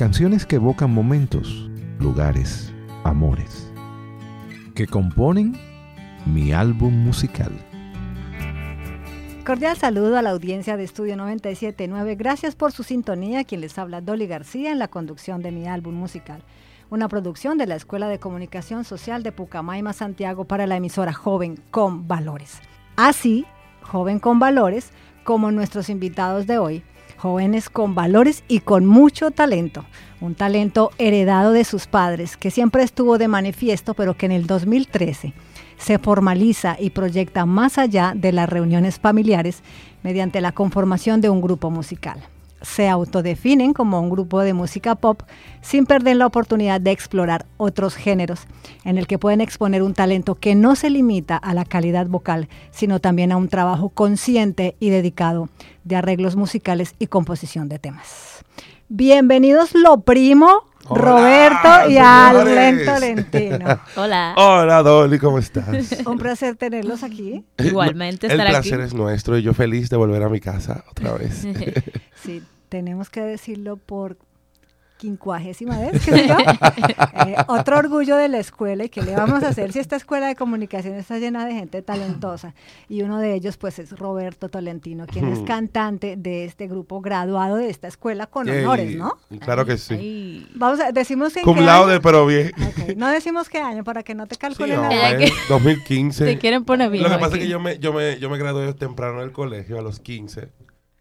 canciones que evocan momentos, lugares, amores, que componen mi álbum musical. Cordial saludo a la audiencia de Estudio 97.9. Gracias por su sintonía. Quien les habla, Dolly García, en la conducción de mi álbum musical. Una producción de la Escuela de Comunicación Social de Pucamaima, Santiago, para la emisora Joven con Valores. Así, Joven con Valores, como nuestros invitados de hoy, jóvenes con valores y con mucho talento. Un talento heredado de sus padres, que siempre estuvo de manifiesto, pero que en el 2013 se formaliza y proyecta más allá de las reuniones familiares mediante la conformación de un grupo musical. Se autodefinen como un grupo de música pop sin perder la oportunidad de explorar otros géneros en el que pueden exponer un talento que no se limita a la calidad vocal, sino también a un trabajo consciente y dedicado de arreglos musicales y composición de temas. Bienvenidos Lo Primo, Hola, Roberto y señores. Arlen Tolentino. Hola. Hola Dolly, ¿cómo estás? Un placer tenerlos aquí. Igualmente El estar placer aquí. es nuestro y yo feliz de volver a mi casa otra vez. Sí, tenemos que decirlo por quincuagésima vez, creo yo. Eh, otro orgullo de la escuela y que le vamos a hacer si esta escuela de comunicación está llena de gente talentosa y uno de ellos pues es Roberto Tolentino, quien es cantante de este grupo graduado de esta escuela con honores. ¿no? Claro que sí. Ay. Vamos a decimos en Cum qué laude, año? pero bien. No decimos qué año para que no te Sí, calculen no, la edad. Ella es que- 2015. Te quieren poner bien. Lo que pasa es que yo me, yo me, yo me gradué temprano del colegio a los 15.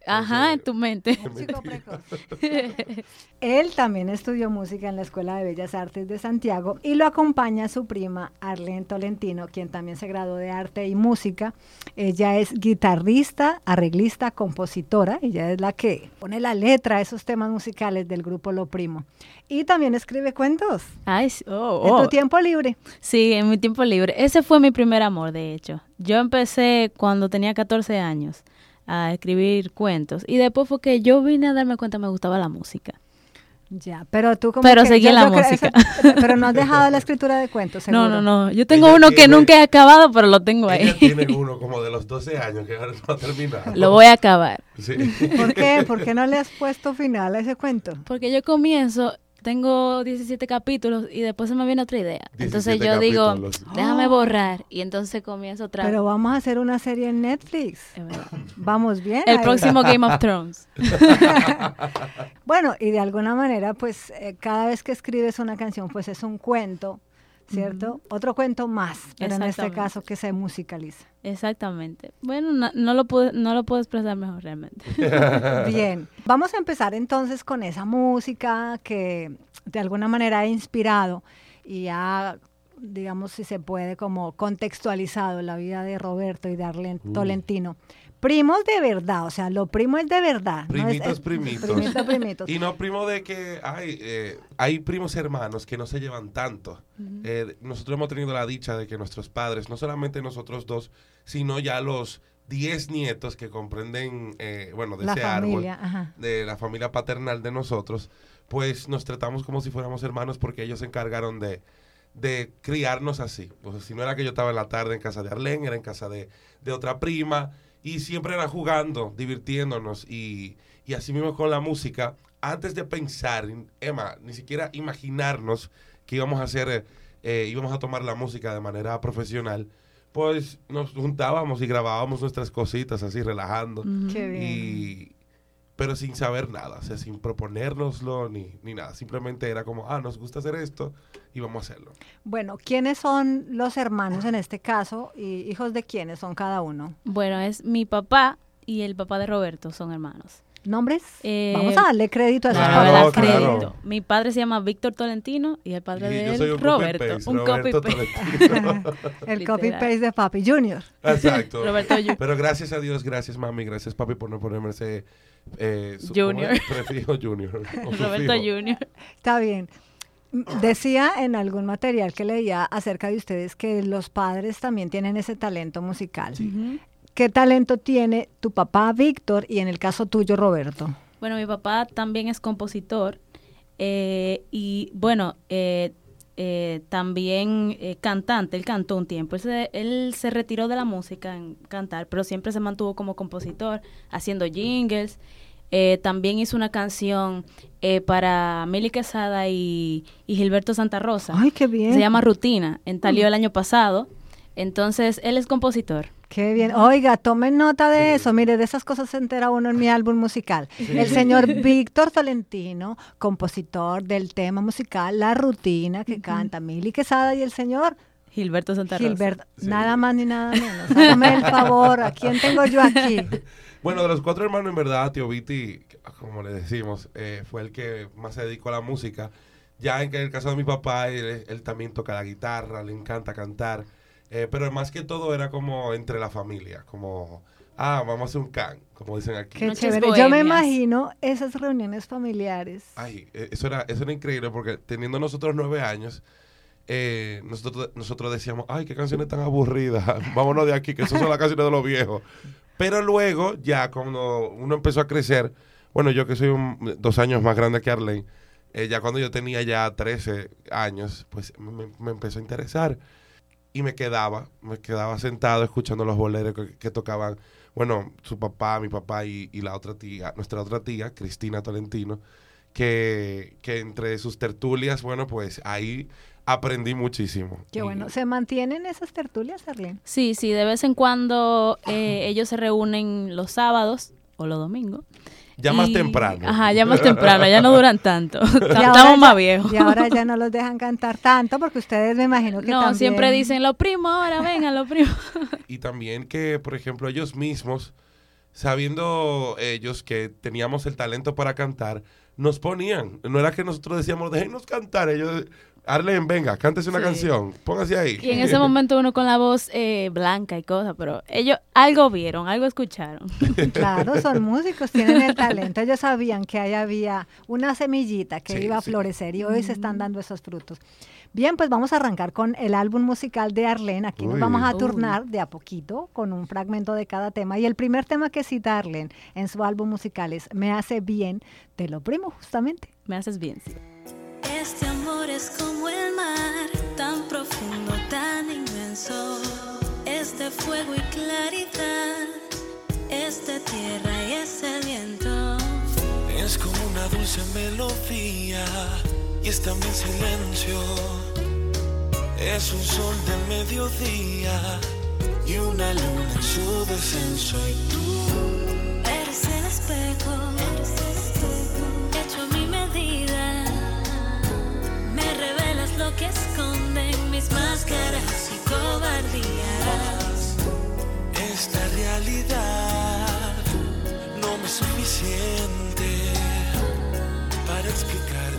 Ajá, en tu mente. Chico precoz. Él también estudió música en la Escuela de Bellas Artes de Santiago y lo acompaña su prima Arlene Tolentino, quien también se graduó de arte y música. Ella es guitarrista, arreglista, compositora. Ella es la que pone la letra a esos temas musicales del grupo Lo Primo. Y también escribe cuentos Ay, sí, oh, en oh. tu tiempo libre. Sí, en mi tiempo libre. Ese fue mi primer amor, de hecho. Yo empecé cuando tenía 14 años a escribir cuentos y después fue que yo vine a darme cuenta que me gustaba la música. Ya, pero tú como Pero que- seguí yo- en la yo música. pero no has dejado la escritura de cuentos, No, seguro. no, no. Yo tengo Ella uno que nunca he acabado, pero lo tengo Ella ahí. tiene uno como de los 12 años que ahora no ha terminado. Lo voy a acabar. Sí. ¿Por qué? ¿Por qué no le has puesto final a ese cuento? Porque yo comienzo, tengo 17 capítulos y después se me viene otra idea. Entonces 17 yo digo, capítulos. déjame borrar y entonces comienzo otra vez. Pero vamos a hacer una serie en Netflix. Vamos bien. El ahí. próximo Game of Thrones. Bueno, y de alguna manera, pues eh, cada vez que escribes una canción, pues es un cuento, ¿cierto? Otro cuento más, pero en este caso que se musicaliza. Exactamente. Bueno, no, no lo puedo, no lo puedo expresar mejor realmente. Bien, vamos a empezar entonces con esa música que de alguna manera ha inspirado y ha, digamos, si se puede, como contextualizado la vida de Roberto y de Arlen Tolentino. Primos de verdad, o sea, lo primo es de verdad. ¿no? Es- Primitos, es- primitos. Primitos, primitos. Y no primo de que hay, eh, hay primos hermanos que no se llevan tanto. Eh, nosotros hemos tenido la dicha de que nuestros padres, no solamente nosotros dos, sino ya los 10 nietos que comprenden, eh, bueno, de La ese familia, árbol, ajá. de la familia paternal de nosotros, pues nos tratamos como si fuéramos hermanos porque ellos se encargaron de, de criarnos así. O sea, si no era que yo estaba en la tarde en casa de Arlene, era en casa de, de otra prima, y siempre era jugando, divirtiéndonos, y, y así mismo con la música, antes de pensar, Emma, ni siquiera imaginarnos que íbamos a hacer, eh, eh, íbamos a tomar la música de manera profesional, pues nos juntábamos y grabábamos nuestras cositas así, relajando. Qué bien. Y, pero sin saber nada, o sea, sin proponérnoslo ni, ni nada. Simplemente era como, ah, nos gusta hacer esto y vamos a hacerlo. Bueno, ¿quiénes son los hermanos en este caso y hijos de quiénes son cada uno? Bueno, es mi papá y el papá de Roberto, son hermanos. ¿Nombres? Eh, Vamos a darle crédito a esos Claro, claro. crédito. Mi padre se llama Víctor Tolentino y el padre Y de yo él, soy un Roberto. un Roberto copy-paste. El copy-paste de Papi Junior. Exacto. Roberto Ju- Pero gracias a Dios, gracias mami, gracias papi por no ponerme ese... Eh, su- Junior. Prefijo Junior. Roberto. Junior. Está bien. Decía en algún material que leía acerca de ustedes que los padres también tienen ese talento musical. ¿Qué talento tiene tu papá Víctor y en el caso tuyo Roberto? Bueno, mi papá también es compositor. Eh, y bueno, eh, eh, también eh, cantante, él cantó un tiempo. Él se, él se retiró de la música en cantar, pero siempre se mantuvo como compositor, haciendo jingles. Eh, también hizo una canción eh, para Mili Quesada y, y Gilberto Santa Rosa. Ay, qué bien. Se llama Rutina. En salió el año pasado. Entonces, él es compositor. Qué bien. Oiga, tomen nota de eso. Mire, de esas cosas se entera uno en mi álbum musical. El señor Víctor Tolentino, compositor del tema musical La Rutina, que canta Mili Quesada, y el señor Gilberto Santa Rosa. Gilberto. Nada más ni nada menos. Hágame el favor. ¿A quién tengo yo aquí? Bueno, de los cuatro hermanos, en verdad, Tío Viti, como le decimos, eh, fue el que más se dedicó a la música. Ya en el caso de mi papá, él, él también toca la guitarra, le encanta cantar. Eh, pero más que todo era como entre la familia, como, ah, vamos a hacer un can, como dicen aquí. Qué chévere. Yo me imagino esas reuniones familiares. Ay, eh, eso era, eso era increíble porque teniendo nosotros nueve años, eh, nosotros, nosotros decíamos, ay, qué canciones tan aburridas, vámonos de aquí, que esas son las canciones de los viejos. Pero luego, ya cuando uno empezó a crecer, bueno, yo que soy dos años más grande que Arlene, eh, ya cuando yo tenía ya 13 años, pues me, empezó a interesar. Y me quedaba, me quedaba sentado escuchando los boleros que, que tocaban, bueno, su papá, mi papá y, y la otra tía, nuestra otra tía, Cristina Tolentino, que, que entre sus tertulias, bueno, pues ahí aprendí muchísimo. Qué bueno. ¿Se mantienen esas tertulias, Arlene? Sí, sí, de vez en cuando eh, ellos se reúnen los sábados o los domingos. Ya más Y- temprano. Ajá, ya más temprano, ya no duran tanto. Estamos ya- más viejos. Y ahora ya no los dejan cantar tanto porque ustedes me imagino que No, también... siempre dicen lo primo ahora, vengan, lo primo. Y también que, por ejemplo, ellos mismos, sabiendo ellos que teníamos el talento para cantar, nos ponían. No era que nosotros decíamos, déjenos cantar. Ellos, Arlen, venga, cántese una Sí. canción, póngase ahí. Y en ese momento uno con la voz eh, blanca y cosas, pero ellos algo vieron, algo escucharon. Claro, son músicos, tienen el talento. Ellos sabían que ahí había una semillita que Sí, iba a sí. florecer y hoy se están dando esos frutos. Bien, pues vamos a arrancar con el álbum musical de Arlene. Aquí nos Uy. vamos a turnar de a poquito con un fragmento de cada tema. Y el primer tema que cita Arlene en su álbum musical es Me hace bien de lo primo, justamente. Me haces bien. sí. Este amor es como el mar, tan profundo, tan inmenso. Es de fuego y claridad, es de tierra y es el viento. Es como una dulce melodía y es también silencio. Es un sol de mediodía y una luna en su descenso. Y tú Eres el espejo, que esconden mis máscaras y cobardías. esta realidad no me suficiente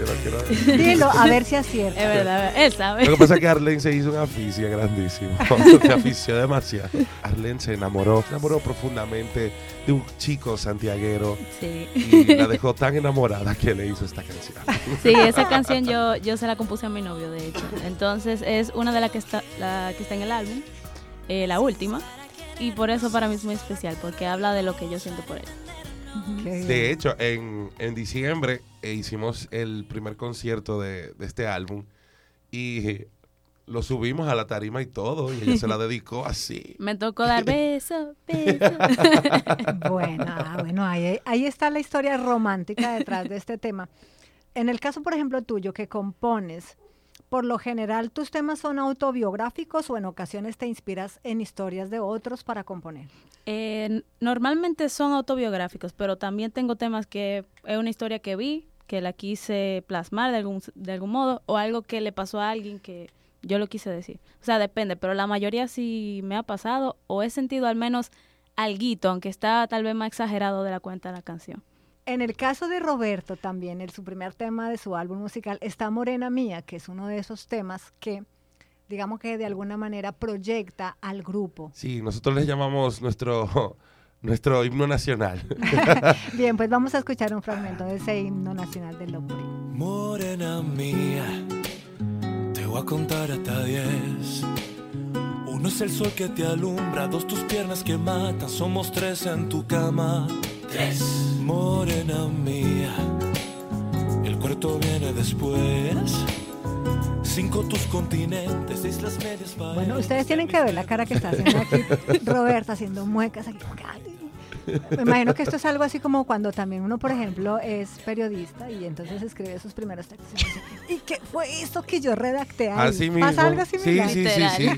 Dilo, a ver si acierta. Es verdad, él sabe. Lo que pasa es que Arlen se hizo una aficia grandísima. se afició demasiado. Arlen se enamoró, se enamoró profundamente de un chico santiaguero Sí. y la dejó tan enamorada que le hizo esta canción. Sí, esa canción yo, yo se la compuse a mi novio, de hecho. Entonces es una de las que está, la que está en el álbum, eh, la última. Y por eso para mí es muy especial, porque habla de lo que yo siento por él. De hecho, en, en diciembre eh, hicimos el primer concierto de, de este álbum y lo subimos a la tarima y todo, y ella se la dedicó así. Me tocó dar beso, beso. Bueno, ah, bueno ahí, ahí está la historia romántica detrás de este tema. En el caso, por ejemplo, tuyo, que compones, por lo general, ¿tus temas son autobiográficos o en ocasiones te inspiras en historias de otros para componer? Eh, normalmente son autobiográficos, pero también tengo temas que es una historia que vi, que la quise plasmar de algún, de algún modo, o algo que le pasó a alguien que yo lo quise decir. O sea, depende, pero la mayoría sí me ha pasado o he sentido al menos alguito, aunque está tal vez más exagerado de la cuenta de la canción. En el caso de Roberto también, el, su primer tema de su álbum musical está Morena Mía, que es uno de esos temas que, digamos que de alguna manera proyecta al grupo. Sí, nosotros les llamamos nuestro, nuestro himno nacional. Bien, pues vamos a escuchar un fragmento de ese himno nacional del Lopri. Morena mía, te voy a contar hasta diez. Uno es el sol que te alumbra, dos tus piernas que matan, somos tres en tu cama. Tres. Morena mía, el resto viene después. Cinco tus continentes, islas medias Bueno, ustedes tienen que ver la cara que está haciendo aquí Roberta, haciendo muecas aquí. Me imagino que esto es algo así como cuando también uno, por ejemplo, es periodista y entonces escribe sus primeros textos. Y, dice, ¿Y qué fue esto que yo redacté ahí? Así mismo. ¿Pasa algo Sí, similar? sí, sí, sí.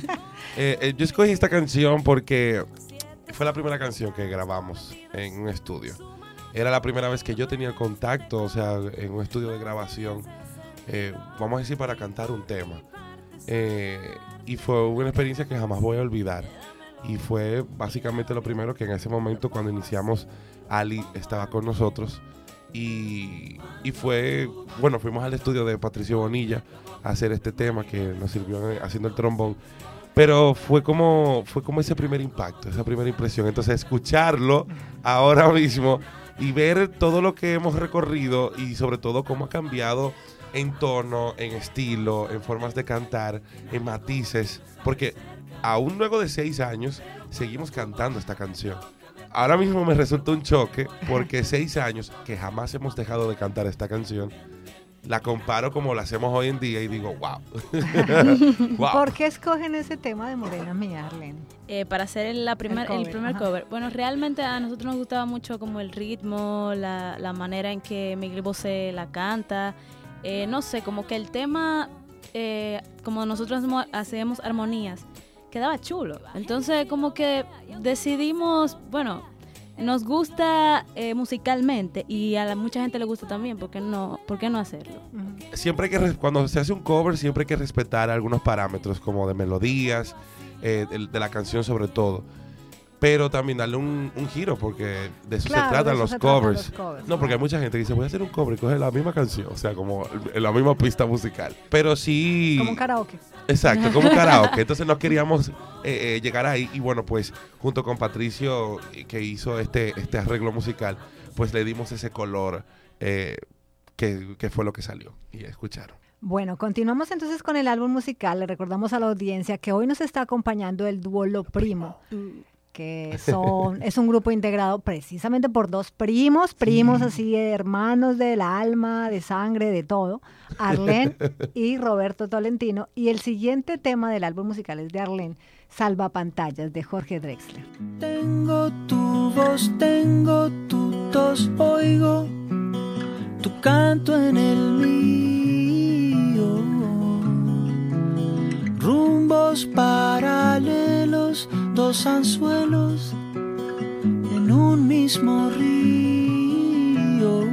Eh, eh, yo escogí esta canción porque fue la primera canción que grabamos en un estudio. Era la primera vez que yo tenía contacto, o sea, en un estudio de grabación, eh, vamos a decir, para cantar un tema. Eh, y fue una experiencia que jamás voy a olvidar. Y fue básicamente lo primero que en ese momento, cuando iniciamos, Ali estaba con nosotros. Y, y fue, bueno, fuimos al estudio de Patricio Bonilla a hacer este tema que nos sirvió en- haciendo el trombón. Pero fue como, fue como ese primer impacto, esa primera impresión. Entonces, escucharlo ahora mismo y ver todo lo que hemos recorrido y sobre todo cómo ha cambiado en tono, en estilo, en formas de cantar, en matices. Porque aún luego de seis años, seguimos cantando esta canción. Ahora mismo me resulta un choque porque seis años que jamás hemos dejado de cantar esta canción, la comparo como la hacemos hoy en día y digo, wow. wow. ¿Por qué escogen ese tema de Morena Mía, Arlene? Eh, para hacer el, la primer, el, cover, primer ajá. cover. Bueno, realmente a nosotros nos gustaba mucho como el ritmo, la, la manera en que Miguel Bosé la canta. Eh, no sé, como que el tema, eh, como nosotros hacemos armonías, quedaba chulo. Entonces como que decidimos, bueno, nos gusta eh, musicalmente y a la, mucha gente le gusta también, ¿por qué no, por qué no hacerlo? siempre hay que, cuando se hace un cover, siempre hay que respetar algunos parámetros como de melodías, eh, de, de la canción sobre todo. Pero también darle un, un giro, porque de eso Claro, se tratan los se covers. los covers, no, porque hay mucha gente que dice, voy a hacer un cover y coge la misma canción, o sea, como la misma pista musical. Pero sí... Como un karaoke. Exacto, como karaoke. Entonces no queríamos eh, eh, llegar ahí. Y bueno, pues junto con Patricio, eh, que hizo este, este arreglo musical, pues le dimos ese color eh, que, que fue lo que salió. Y escucharon. Bueno, continuamos entonces con el álbum musical. Le recordamos a la audiencia que hoy nos está acompañando el dúo Lo Primo, que son, es un grupo integrado precisamente por dos primos, primos así, hermanos del alma, de sangre, de todo, Arlene y Roberto Tolentino. Y el siguiente tema del álbum musical es de Arlene, Salva Pantallas, de Jorge Drexler. Tengo tu voz, tengo tu tos, oigo tu canto en el mío. Rumbos paralelos, dos anzuelos en un mismo río.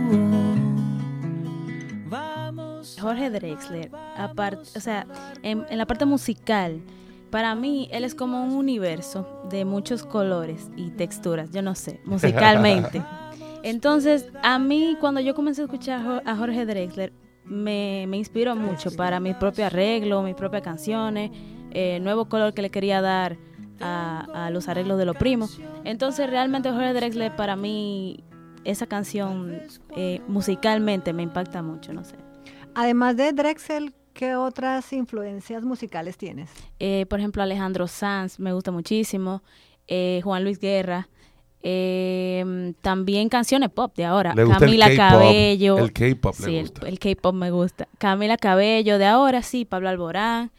Vamos. Jorge Drexler, o sea, en, en la parte musical, para mí él es como un universo de muchos colores y texturas, yo no sé, musicalmente. Entonces, a mí cuando yo comencé a escuchar a Jorge Drexler, me, me inspiró mucho para mi propio arreglo, mis propias canciones, eh, nuevo color que le quería dar a, a los arreglos de los primos. Entonces, realmente Jorge Drexler para mí, esa canción eh, musicalmente me impacta mucho, no sé. Además de Drexel, ¿qué otras influencias musicales tienes? Eh, por ejemplo, Alejandro Sanz me gusta muchísimo. eh, Juan Luis Guerra. Eh, también canciones pop de ahora. Le gusta el Camila Cabello. el K-pop le Sí, el- gusta. El, K-pop me gusta. Camila Cabello de ahora, sí. Pablo Alborán.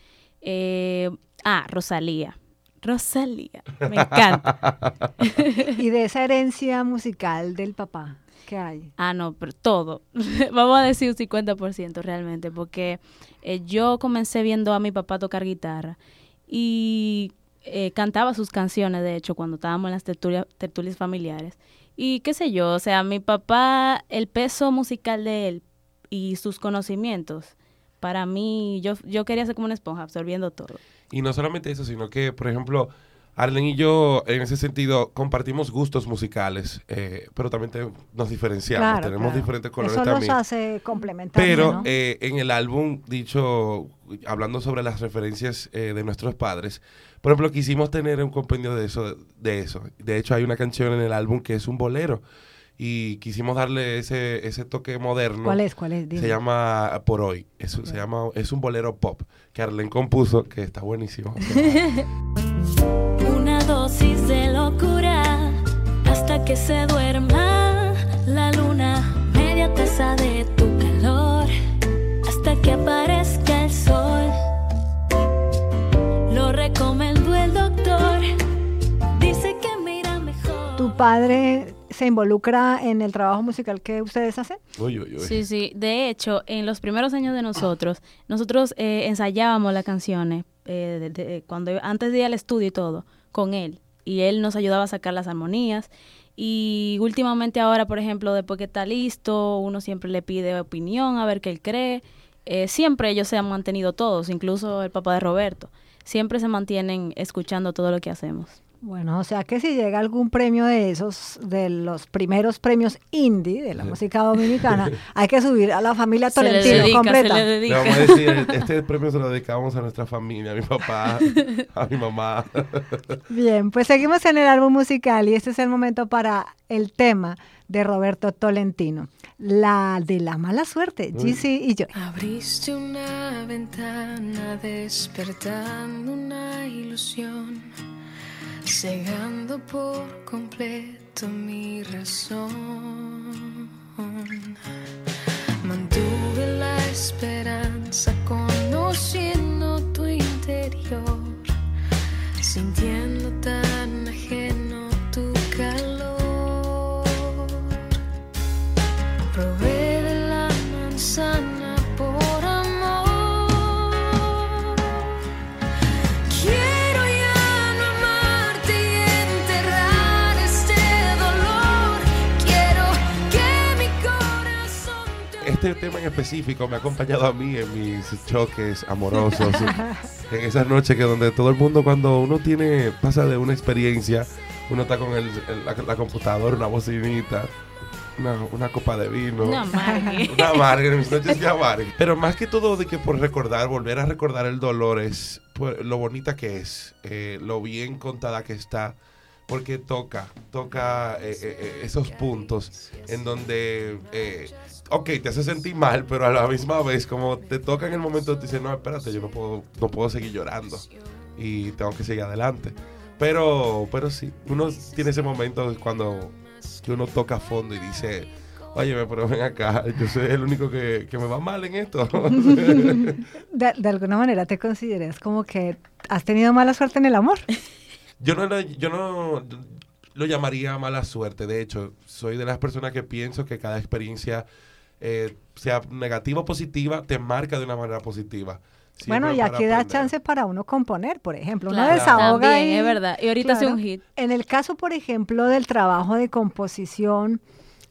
eh, ah, Rosalía. Rosalía. Me encanta. Y de esa herencia musical del papá, ¿qué hay? Ah, no, pero todo. Vamos a decir un 50% realmente, porque eh, yo comencé viendo a mi papá tocar guitarra y eh, cantaba sus canciones, de hecho, cuando estábamos en las tertulia- tertulias familiares. Y qué sé yo, o sea, mi papá, el peso musical de él y sus conocimientos, para mí, yo, yo quería ser como una esponja, absorbiendo todo. Y no solamente eso, sino que, por ejemplo, Arlen y yo, en ese sentido, compartimos gustos musicales, eh, pero también te- nos diferenciamos. Claro, Tenemos claro. diferentes colores Eso también. los hace complementarios, Pero ¿no? eh, en el álbum, dicho, hablando sobre las referencias eh, de nuestros padres, por ejemplo, quisimos tener un compendio de eso, de eso. De hecho, hay una canción en el álbum que es un bolero y quisimos darle ese, ese toque moderno. ¿Cuál es? ¿Cuál es? Dime. Se llama Por Hoy. Es, se llama, es un bolero pop que Arlen compuso, que está buenísimo. Una dosis de locura hasta que se duerma la luna, media taza de tu padre se involucra en el trabajo musical que ustedes hacen? Uy, uy, uy. Sí, sí. De hecho, en los primeros años de nosotros, nosotros eh, ensayábamos las canciones eh, de- de- cuando antes de ir al estudio y todo, con él. Y él nos ayudaba a sacar las armonías. Y últimamente ahora, por ejemplo, después que está listo, uno siempre le pide opinión, a ver qué él cree. Eh, siempre ellos se han mantenido todos, incluso el papá de Roberto. Siempre se mantienen escuchando todo lo que hacemos. Bueno, o sea que si llega algún premio de esos, de los primeros premios indie de la música dominicana, hay que subir a la familia Se le Tolentino dedica, completa. se le Le dedica. vamos a decir, este premio se lo dedicamos a nuestra familia, a mi papá, a mi mamá. Bien, pues seguimos en el álbum musical y este es el momento para el tema de Roberto Tolentino, la de la mala suerte, GC y yo. Abriste una ventana despertando una ilusión, cegando por completo mi razón. Mantuve la esperanza conociendo tu interior, sintiendo tan ajeno tu calor. Probé Este tema en específico me ha acompañado a mí en mis choques amorosos, en esas noches que donde todo el mundo cuando uno tiene, pasa de una experiencia, uno está con el, el- la, la computadora, una bocinita, una, una copa de vino. No, amargue. Una mis noches de amarga. Pero más que todo de que por recordar, volver a recordar el dolor es pues, lo bonita que es, eh, lo bien contada que está, porque toca, toca eh, eh, eh, esos puntos en donde, ok, te hace sentir mal, pero a la misma vez como te toca en el momento, te dice, no, espérate, yo no puedo, no puedo seguir llorando y tengo que seguir adelante. Pero, pero sí, uno tiene ese momento cuando que uno toca a fondo y dice, oye, pero ven acá, yo soy el único que, que me va mal en esto. De, de alguna manera te consideras como que has tenido mala suerte en el amor. yo no, yo no lo llamaría mala suerte, de hecho, soy de las personas que pienso que cada experiencia, eh, sea negativa o positiva, te marca de una manera positiva. bueno, y aquí da chance para uno componer, por ejemplo. Uno Claro, desahoga también, y- es verdad. Y ahorita hace claro. un hit. En el caso, por ejemplo, del trabajo de composición,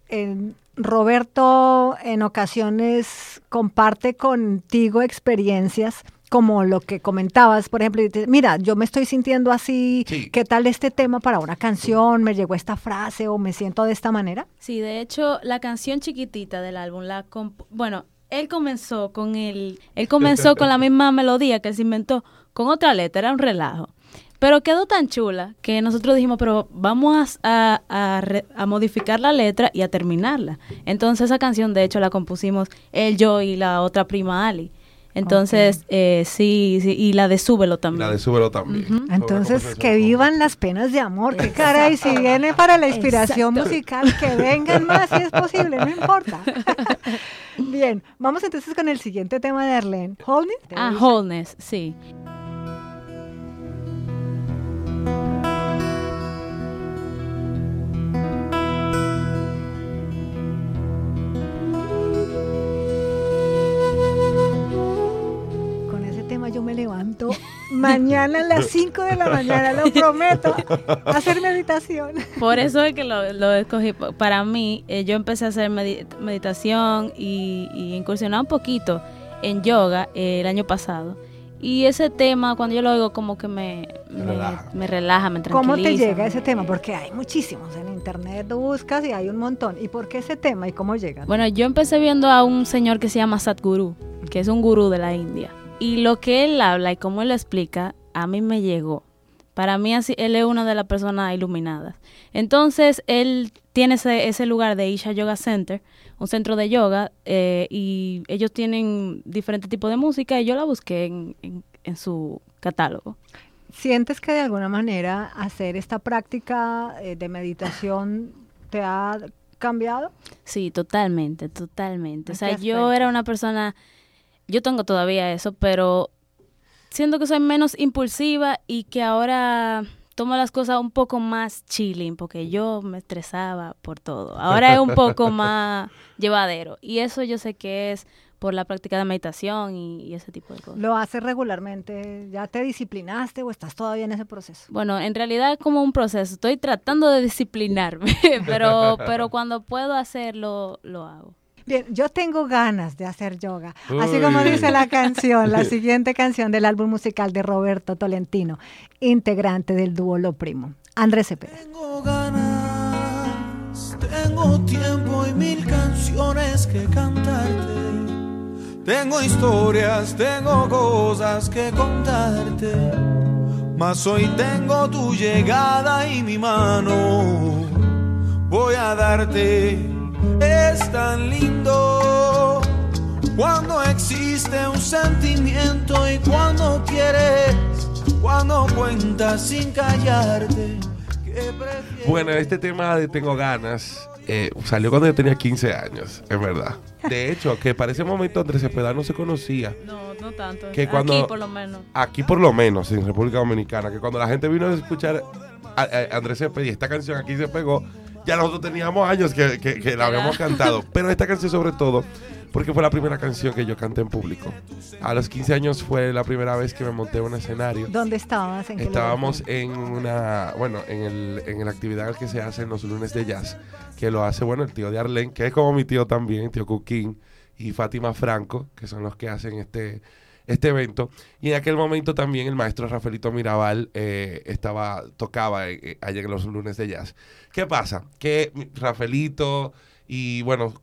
en- Roberto en ocasiones comparte contigo experiencias como lo que comentabas, por ejemplo, mira, yo me estoy sintiendo así, Sí. ¿qué tal este tema para una canción? ¿Me llegó esta frase o me siento de esta manera? Sí, de hecho, la canción chiquitita del álbum, la bueno, él comenzó con el, él comenzó con la misma melodía que él se inventó, con otra letra, era un relajo. Pero quedó tan chula que nosotros dijimos, pero vamos a, a- a re- a modificar la letra y a terminarla. Entonces esa canción, de hecho, la compusimos él, yo y la otra prima Ali. Entonces, eh, sí, sí, y la de Súbelo también. La de Súbelo también. Entonces, que vivan las penas de amor. Qué caray, si viene para la inspiración musical, que vengan más si es posible, no importa. Bien, vamos entonces con el siguiente tema de Arlene. Holding. Ah, Wholeness, sí. Levanto mañana a las 5 de la mañana, lo prometo, a hacer meditación. Por eso es que lo, lo escogí. Pa- Para mí, eh, yo empecé a hacer medi- meditación y, y incursionar un poquito en yoga eh, el año pasado. Y ese tema, cuando yo lo oigo, como que me, me, relaja. me relaja, me tranquiliza. ¿Cómo te llega ese tema? Porque hay muchísimos en internet, lo buscas y hay un montón. ¿Y por qué ese tema y cómo llega? Bueno, yo empecé viendo a un señor que se llama Sadhguru, que es un gurú de la India. Y lo que él habla y cómo él lo explica, a mí me llegó. Para mí, así, él es una de las personas iluminadas. Entonces, él tiene ese, ese lugar de Isha Yoga Center, un centro de yoga, eh, y ellos tienen diferentes tipos de música, y yo la busqué en, en- en su catálogo. ¿Sientes que de alguna manera hacer esta práctica eh, de meditación te ha cambiado? Sí, totalmente, totalmente. O ¿En sea, yo era una persona, yo tengo todavía eso, pero siento que soy menos impulsiva y que ahora tomo las cosas un poco más chilling, porque yo me estresaba por todo. Ahora es un poco más llevadero. Y eso yo sé que es por la práctica de meditación y, y ese tipo de cosas. ¿Lo haces regularmente? ¿Ya te disciplinaste o estás todavía en ese proceso? Bueno, en realidad es como un proceso. Estoy tratando de disciplinarme, pero, pero cuando puedo hacerlo, lo hago. Bien, yo tengo ganas de hacer yoga. Así como Uy. dice la canción, la siguiente canción del álbum musical de Roberto Tolentino, integrante del dúo Lo Primo. Andrés Cepeda. Tengo ganas, tengo tiempo y mil canciones que cantarte. Tengo historias, tengo cosas que contarte. Mas hoy tengo tu llegada y mi mano. Voy a darte, es tan lindo. Cuando existe un sentimiento y cuando quieres, cuando cuentas sin callarte. Bueno, este tema de Tengo ganas eh, salió cuando yo tenía 15 años, es verdad. De hecho, que para ese momento Andrés Cepeda no se conocía. No, no tanto. Que cuando- Aquí por lo menos. Aquí por lo menos, en República Dominicana, que cuando la gente vino a escuchar a, a Andrés Cepeda y esta canción aquí se pegó, ya nosotros teníamos años que, que- que la habíamos cantado. Pero esta canción sobre todo, porque fue la primera canción que yo canté en público. A los 15 años fue la primera vez que me monté en un escenario. ¿Dónde estabas? ¿En? Estábamos en una, bueno, en, el, en la actividad que se hace en los lunes de jazz, que lo hace, bueno, el tío de Arlen, que es como mi tío también, tío Cuquín, y Fátima Franco, que son los que hacen este, este evento. Y en aquel momento también el maestro Rafaelito Mirabal eh, estaba, tocaba eh, eh, allá en los lunes de jazz. ¿Qué pasa? Que Rafaelito y, bueno,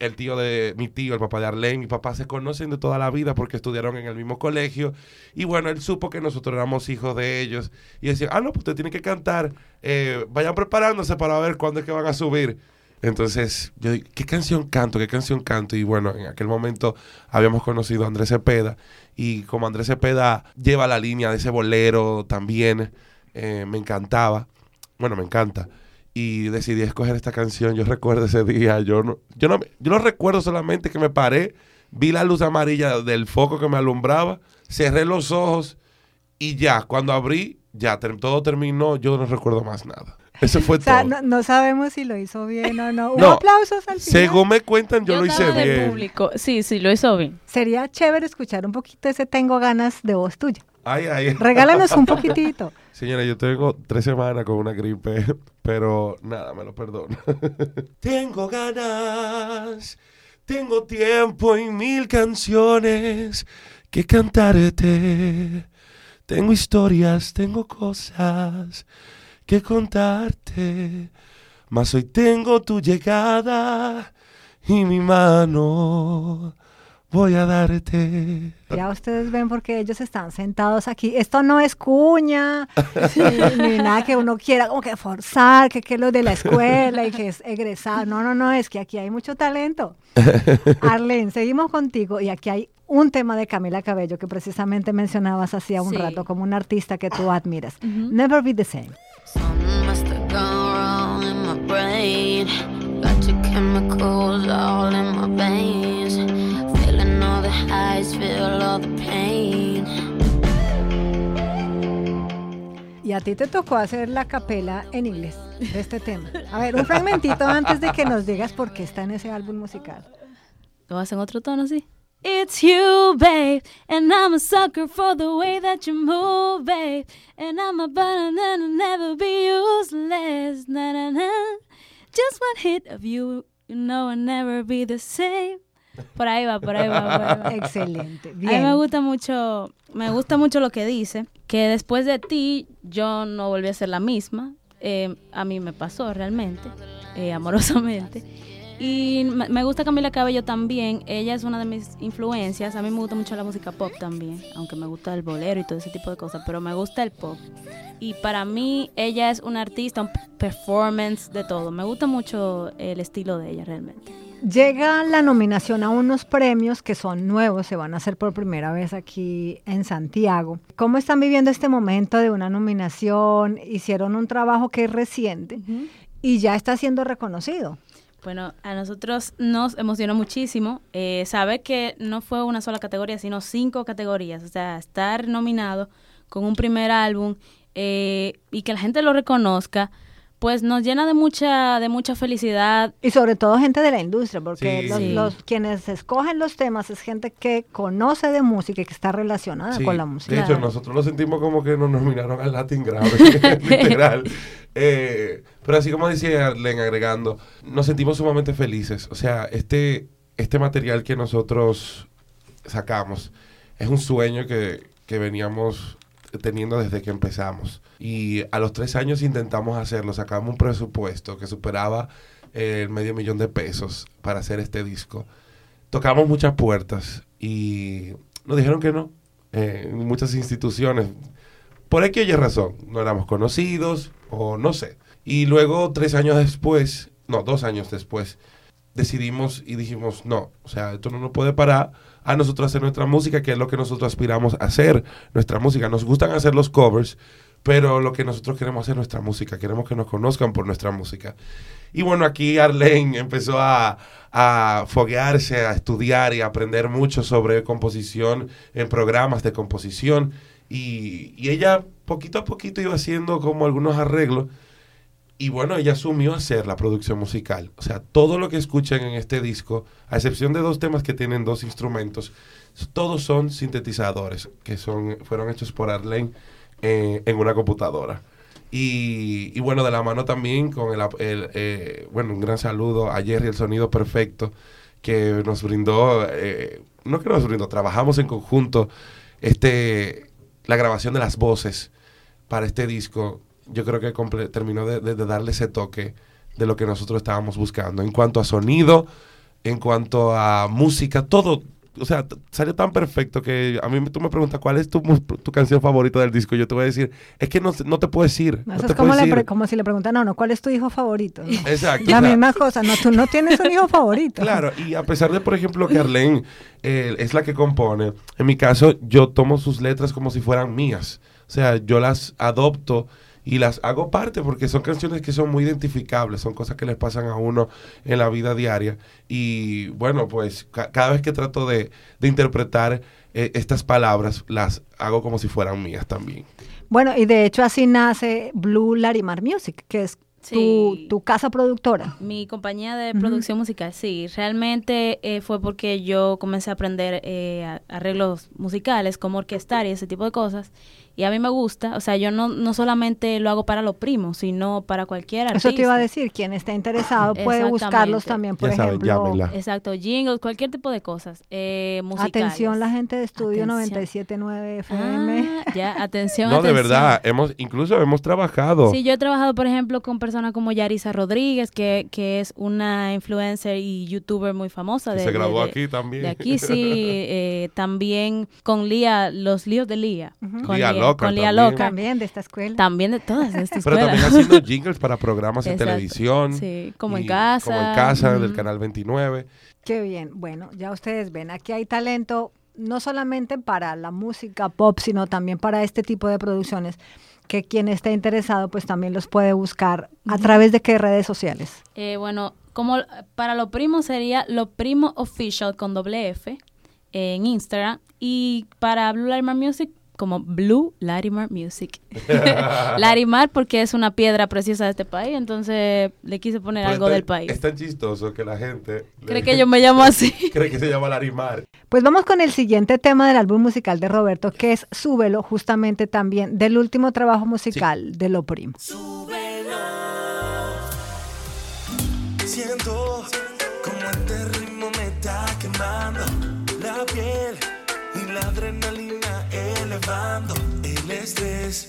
el tío de mi tío, el papá de Arlene, mi papá se conocen de toda la vida porque estudiaron en el mismo colegio. Y bueno, él supo que nosotros éramos hijos de ellos. Y decía, ah, no, pues usted tiene que cantar. Eh, vayan preparándose para ver cuándo es que van a subir. Entonces, yo dije, ¿qué canción canto? ¿Qué canción canto? Y bueno, en aquel momento habíamos conocido a Andrés Cepeda. Y como Andrés Cepeda lleva la línea de ese bolero también, eh, me encantaba. Bueno, me encanta. Y decidí escoger esta canción. Yo recuerdo ese día. Yo no, yo no, yo no recuerdo solamente que me paré, vi la luz amarilla del foco que me alumbraba, cerré los ojos y ya, cuando abrí, ya todo terminó. Yo no recuerdo más nada. Eso fue O sea, todo. no, no sabemos si lo hizo bien o no. ¿Hubo No, aplausos al final? Según me cuentan, yo, lo hice bien. público. Sí, sí, lo hizo bien. Sería chévere escuchar un poquito ese Tengo ganas de voz tuya. Ay, ay. Regálanos un poquitito. Señora, yo tengo tres semanas con una gripe, pero nada, me lo perdono. tengo ganas, tengo tiempo y mil canciones que cantarte. Tengo historias, tengo cosas que contarte. Mas hoy tengo tu llegada y mi mano voy a darte. Ya ustedes ven porque ellos están sentados aquí. Esto no es cuña, ni, ni nada que uno quiera como que forzar, que, que lo de la escuela y que es egresar. No, no, no, es que aquí hay mucho talento. Arlen, seguimos contigo y aquí hay un tema de Camila Cabello que precisamente mencionabas hacía un Sí. rato como un artista que tú admiras. Never be the same. Something must have gone wrong in my brain. Got your chemicals all in my veins. Feeling all the highs, feel all the pain. Y a ti te tocó hacer la capela en inglés de este tema. A ver, un fragmentito antes de que nos digas por qué está en ese álbum musical. ¿Lo hacen otro tono así? It's you, babe, and I'm a sucker for the way that you move, babe. And I'm a button and I'll never be useless. Na, na, na. Just one hit of you, you know I'll never be the same. Por ahí va, por ahí va, por ahí va. Excelente. A mí Bien. me gusta mucho, me gusta mucho lo que dice, que después de ti yo no volví a ser la misma. Eh, a mí me pasó realmente, eh, amorosamente. Y me me gusta Camila Cabello también. Ella es una de mis influencias. A mí me gusta mucho la música pop también, aunque me gusta el bolero y todo ese tipo de cosas, pero me gusta el pop. Y para mí ella es una artista, un performance de todo. Me gusta mucho el estilo de ella realmente. Llega la nominación a unos premios que son nuevos, se van a hacer por primera vez aquí en Santiago. ¿Cómo están viviendo este momento de una nominación? Hicieron un trabajo que es reciente y ya está siendo reconocido. Bueno, a nosotros nos emocionó muchísimo eh, saber que no fue una sola categoría, sino cinco categorías. O sea, estar nominado con un primer álbum eh, y que la gente lo reconozca, pues nos llena de mucha, de mucha felicidad. Y sobre todo gente de la industria, porque Sí. los, Sí. los- quienes escogen los temas es gente que conoce de música y que está relacionada Sí, con la música. De hecho, nosotros lo sentimos como que nos nominaron al Latin Grammy, literal. Eh, pero así como decía Len agregando, nos sentimos sumamente felices. O sea, este, este material que nosotros sacamos es un sueño que, que veníamos teniendo desde que empezamos. Y a los tres años intentamos hacerlo, sacamos un presupuesto que superaba eh, el medio millón de pesos para hacer este disco. Tocamos muchas puertas y nos dijeron que no. eh, muchas instituciones. Por aquí oye razón, no éramos conocidos o no sé. Y luego, tres años después, no, dos años después, decidimos y dijimos, no, o sea, esto no nos puede parar a nosotros hacer nuestra música, que es lo que nosotros aspiramos a hacer, nuestra música. Nos gustan hacer los covers, pero lo que nosotros queremos hacer es nuestra música, queremos que nos conozcan por nuestra música. Y bueno, aquí Arlene empezó a, a foguearse, a estudiar y a aprender mucho sobre composición en programas de composición. Y, y ella poquito a poquito iba haciendo como algunos arreglos. Y bueno, ella asumió hacer la producción musical. O sea, todo lo que escuchan en este disco, a excepción de dos temas que tienen dos instrumentos, todos son sintetizadores que son, fueron hechos por Arlene eh, en una computadora. Y, bueno, de la mano también con el, eh, bueno, un gran saludo a Jerry, el sonido perfecto, que nos brindó, eh, no que nos brindó, trabajamos en conjunto este, la grabación de las voces para este disco. Yo creo que terminó de, de- de darle ese toque de lo que nosotros estábamos buscando. En cuanto a sonido, en cuanto a música, todo. O sea, salió tan perfecto que a mí tú me preguntas cuál es tu, tu canción favorita del disco. Yo te voy a decir, es que no, no te puedo decir. no te es como, le decir. pre- como si le preguntan a uno, ¿cuál es tu hijo favorito? ¿no? Exacto. La o sea, misma cosa, no, tú no tienes un hijo favorito. Claro, y a pesar de, por ejemplo, que Arlene eh, es la que compone, en mi caso yo tomo sus letras como si fueran mías. O sea, yo las adopto y las hago parte porque son canciones que son muy identificables, son cosas que les pasan a uno en la vida diaria. Y bueno, pues ca- cada vez que trato de, de interpretar eh, estas palabras, las hago como si fueran mías también. Bueno, y de hecho así nace Blue Larimar Music, que es Sí. tu, tu casa productora. Mi compañía de producción musical, sí, realmente eh, fue porque yo comencé a aprender eh, arreglos musicales, como orquestar y ese tipo de cosas. Y a mí me gusta, o sea, yo no, no solamente lo hago para los primos, sino para cualquier artista. Eso te iba a decir, quien esté interesado puede buscarlos también, por Ya ejemplo. Exacto, jingles, cualquier tipo de cosas. Eh, musicales. Atención la gente de Estudio Atención. 97.9 FM. Ah, ya, atención, No, de verdad, hemos incluso hemos trabajado. Sí, yo he trabajado, por ejemplo, con personas como Yarisa Rodríguez, que, que es una influencer y youtuber muy famosa. De, se graduó de- aquí también. De aquí, sí. eh, también con Lía, los líos de Lía. Con Lía Loca Con Lía también. Loca. También de esta escuela. También de todas de esta Pero escuela. también haciendo jingles para programas en Exacto. televisión. Sí, como en casa. Como en casa, del canal 29. Qué bien. Bueno, ya ustedes ven, aquí hay talento no solamente para la música pop, sino también para este tipo de producciones que quien esté interesado pues también los puede buscar a través de qué redes sociales. Eh, bueno, como para lo primo sería lo primo official con doble F en Instagram. Y para Blue Larimar Music, como Blue Larimar Music. Larimar porque es una piedra preciosa de este país, entonces le quise poner Pero algo del país. Es tan chistoso que la gente... Cree le- que yo me llamo así. Cree que se llama Larimar. Pues vamos con el siguiente tema del álbum musical de Roberto, que es Súbelo, justamente también del último trabajo musical de Lo Primo. Siento elevando el estrés.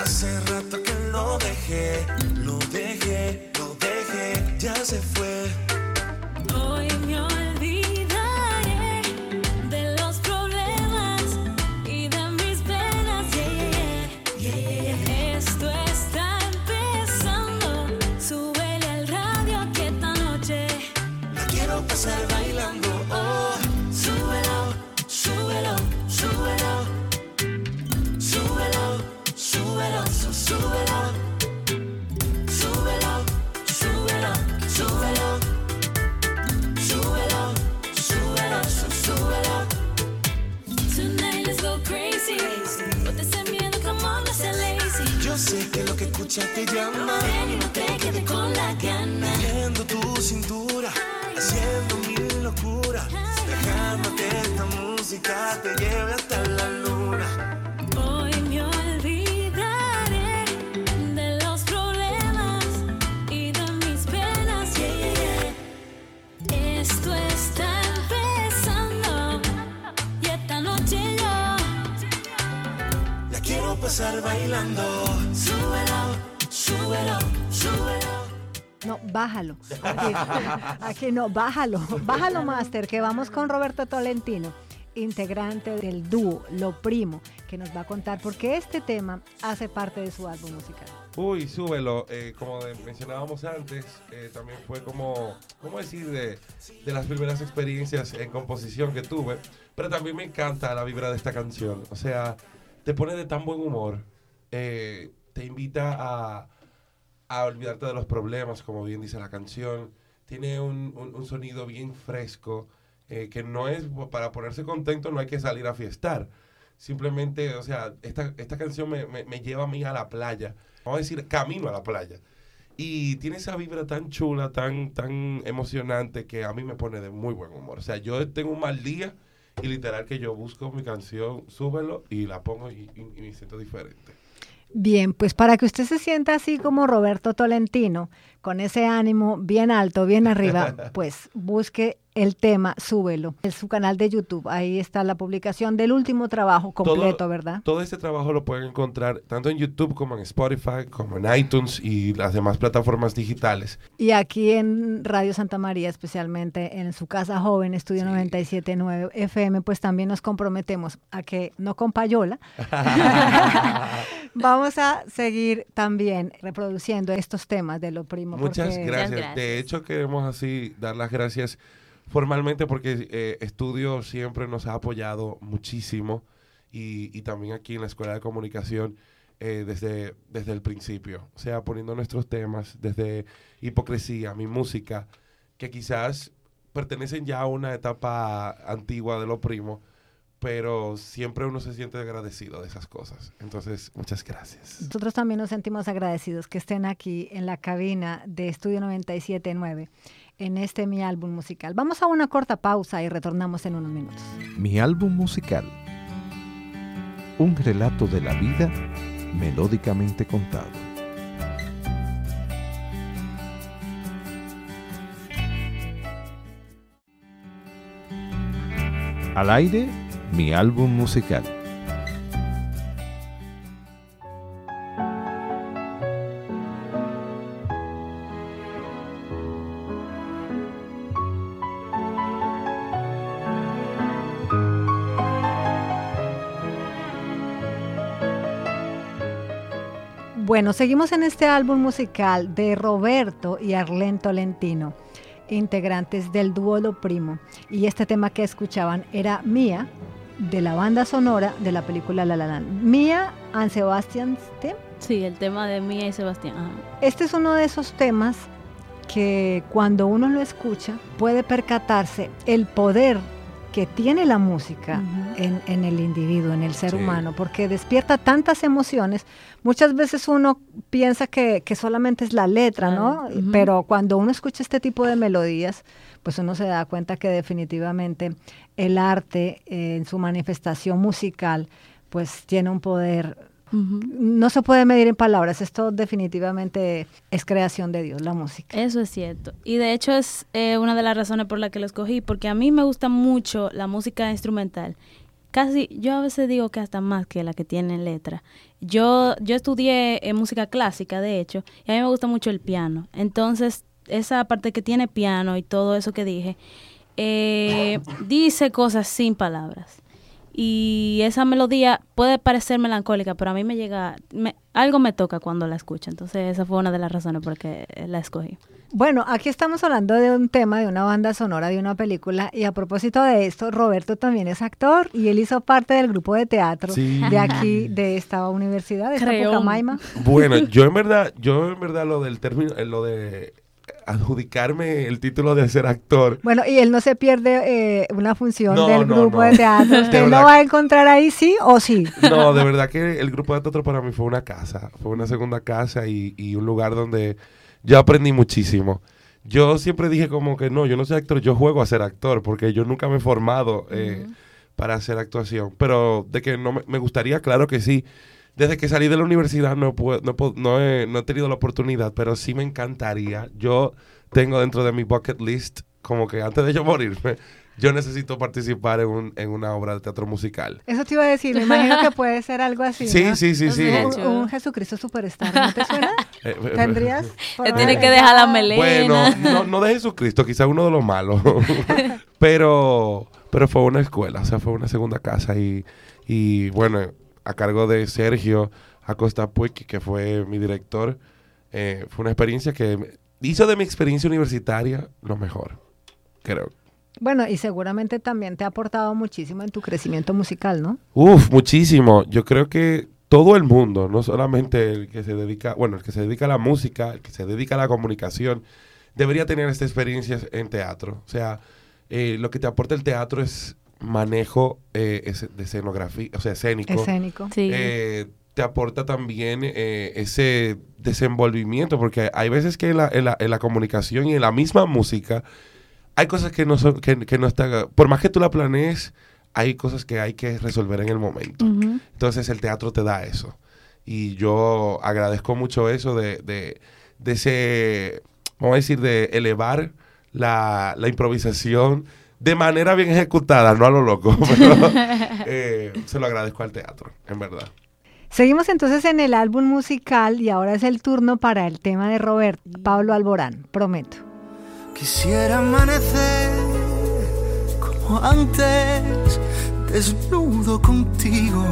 Hace rato que lo dejé, lo dejé, lo dejé, ya se fue. Hoy me olvidaré de los problemas y de mis penas. Yeah, yeah, yeah. Esto está empezando. Súbele al radio que esta noche La quiero pasar Aquí, no, bájalo. Bájalo, Master, que vamos con Roberto Tolentino, integrante del dúo Lo Primo, que nos va a contar por qué este tema hace parte de su álbum musical. Uy, súbelo. Eh, como mencionábamos antes, eh, también fue como, ¿cómo decir? De, de las primeras experiencias en composición que tuve. Pero también me encanta la vibra de esta canción. O sea, te pone de tan buen humor. eh, te invita a, a olvidarte de los problemas, como bien dice la canción. Tiene un, un- sonido bien fresco, eh, que no es para ponerse contento, no hay que salir a fiestar. Simplemente, o sea, esta, esta canción me, me- me lleva a mí a la playa. Vamos a decir, camino a la playa. Y tiene esa vibra tan chula, tan, tan emocionante, que a mí me pone de muy buen humor. O sea, yo tengo un mal día y literal que yo busco mi canción, súbelo y la pongo y- y me siento diferente. Bien, pues para que usted se sienta así como Roberto Tolentino, con ese ánimo bien alto, bien arriba, pues busque el tema, súbelo. En su canal de YouTube, ahí está la publicación del último trabajo completo, Todo- ¿verdad? Todo este trabajo lo pueden encontrar tanto en YouTube como en Spotify, como en iTunes y las demás plataformas digitales. Y aquí en Radio Santa María, especialmente en su casa joven, Estudio 97.9 FM, pues también nos comprometemos a que, no con payola, vamos a seguir también reproduciendo estos temas de lo primo. Muchas porque- gracias. De hecho, queremos así dar las gracias formalmente porque eh, Estudio siempre nos ha apoyado muchísimo y, y también aquí en la Escuela de Comunicación eh, desde, desde el principio. O sea, poniendo nuestros temas desde hipocresía, mi música, que quizás pertenecen ya a una etapa antigua de lo primo, pero siempre uno se siente agradecido de esas cosas. Entonces, muchas gracias. Nosotros también nos sentimos agradecidos que estén aquí en la cabina de Estudio 97.9 en este mi álbum musical. Vamos a una corta pausa y retornamos en unos minutos. Mi álbum musical. Un relato de la vida melódicamente contado. Al aire, mi álbum musical. Bueno, seguimos en este álbum musical de Roberto y Arlen Tolentino, integrantes del dúo Lo Primo. Y este tema que escuchaban era Mía, de la banda sonora de la película La La Land. Mía and Sebastian's Theme. Sí, el tema de Mía y Sebastián. ajá. Este es uno de esos temas que cuando uno lo escucha puede percatarse el poder que tiene la música en, en el individuo, en el ser Sí. humano, porque despierta tantas emociones. Muchas veces uno piensa que, que solamente es la letra, ¿no? Pero cuando uno escucha este tipo de melodías, pues uno se da cuenta que definitivamente el arte eh, en su manifestación musical, pues tiene un poder no se puede medir en palabras, esto definitivamente es creación de Dios, la música. Eso es cierto. Y de hecho es eh, una de las razones por las que lo escogí, porque a mí me gusta mucho la música instrumental. Casi, yo a veces digo que hasta más que la que tiene letra. Yo, yo estudié eh, música clásica, de hecho, y a mí me gusta mucho el piano. Entonces, esa parte que tiene piano y todo eso que dije, eh, dice cosas sin palabras. Y esa melodía puede parecer melancólica, pero a mí me llega, me- algo me toca cuando la escucho. Entonces esa fue una de las razones por que la escogí. Bueno, aquí estamos hablando de un tema, de una banda sonora, de una película, y a propósito de esto, Roberto también es actor y él hizo parte del grupo de teatro Sí. de aquí, de esta universidad, de esta Creón. Pucamaima. Bueno, yo en verdad, yo en verdad lo del término, eh, lo de adjudicarme el título de ser actor. Bueno, y él no se pierde eh, una función No, del no, grupo no. de teatro. ¿Usted lo va a encontrar ahí, sí o sí? No, de verdad que el grupo de teatro para mí fue una casa, fue una segunda casa y, y un lugar donde yo aprendí muchísimo. Yo siempre dije como que no, yo no soy actor, yo juego a ser actor, porque yo nunca me he formado eh, para hacer actuación. Pero de que no me, me gustaría, claro que sí. Desde que salí de la universidad no, puedo- no, puedo- no, he, no he tenido la oportunidad, pero sí me encantaría. Yo tengo dentro de mi bucket list, como que antes de yo morirme, yo necesito participar en, un- en una obra de teatro musical. Eso te iba a decir, me imagino que puede ser algo así. Sí, ¿no? sí, sí, sí. Un, un Jesucristo Superstar, ¿no te suena? Eh, eh, ¿Tendrías? por Te ahí? tiene que dejar la melena. Bueno, no, no de Jesucristo, quizá uno de los malos. pero, pero fue una escuela, o sea, fue una segunda casa. Y, y bueno, a cargo de Sergio Acosta Puig, que fue mi director, eh, fue una experiencia que hizo de mi experiencia universitaria lo mejor, creo. Bueno, y seguramente también te ha aportado muchísimo en tu crecimiento musical, ¿no? Uf, muchísimo. Yo creo que todo el mundo, no solamente el que se dedica, bueno, el que se dedica a la música, el que se dedica a la comunicación, debería tener esta experiencia en teatro. O sea, eh, lo que te aporta el teatro es manejo eh, ese- de escenografía, o sea, escénico. Escénico. Sí. Eh, te aporta también eh, ese desenvolvimiento, porque hay veces que en la, en la- en la comunicación y en la misma música hay cosas que no son, que, que no están, por más que tú la planees, hay cosas que hay que resolver en el momento. Entonces el teatro te da eso. Y yo agradezco mucho eso de, de, de ese, vamos a decir, de elevar la, la improvisación de manera bien ejecutada, no a lo loco, pero eh, se lo agradezco al teatro, en verdad. Seguimos entonces en el álbum musical y ahora es el turno para el tema de Robert Pablo Alborán, prometo. Quisiera amanecer como antes, desnudo contigo,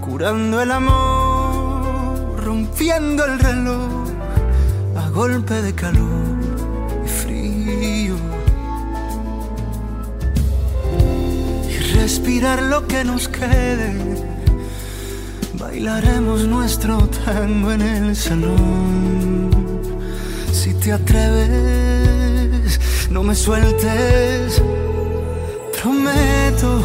curando el amor, rompiendo el reloj a golpe de calor Y respirar lo que nos quede. Bailaremos nuestro tango en el salón. Si te atreves, no me sueltes. Prometo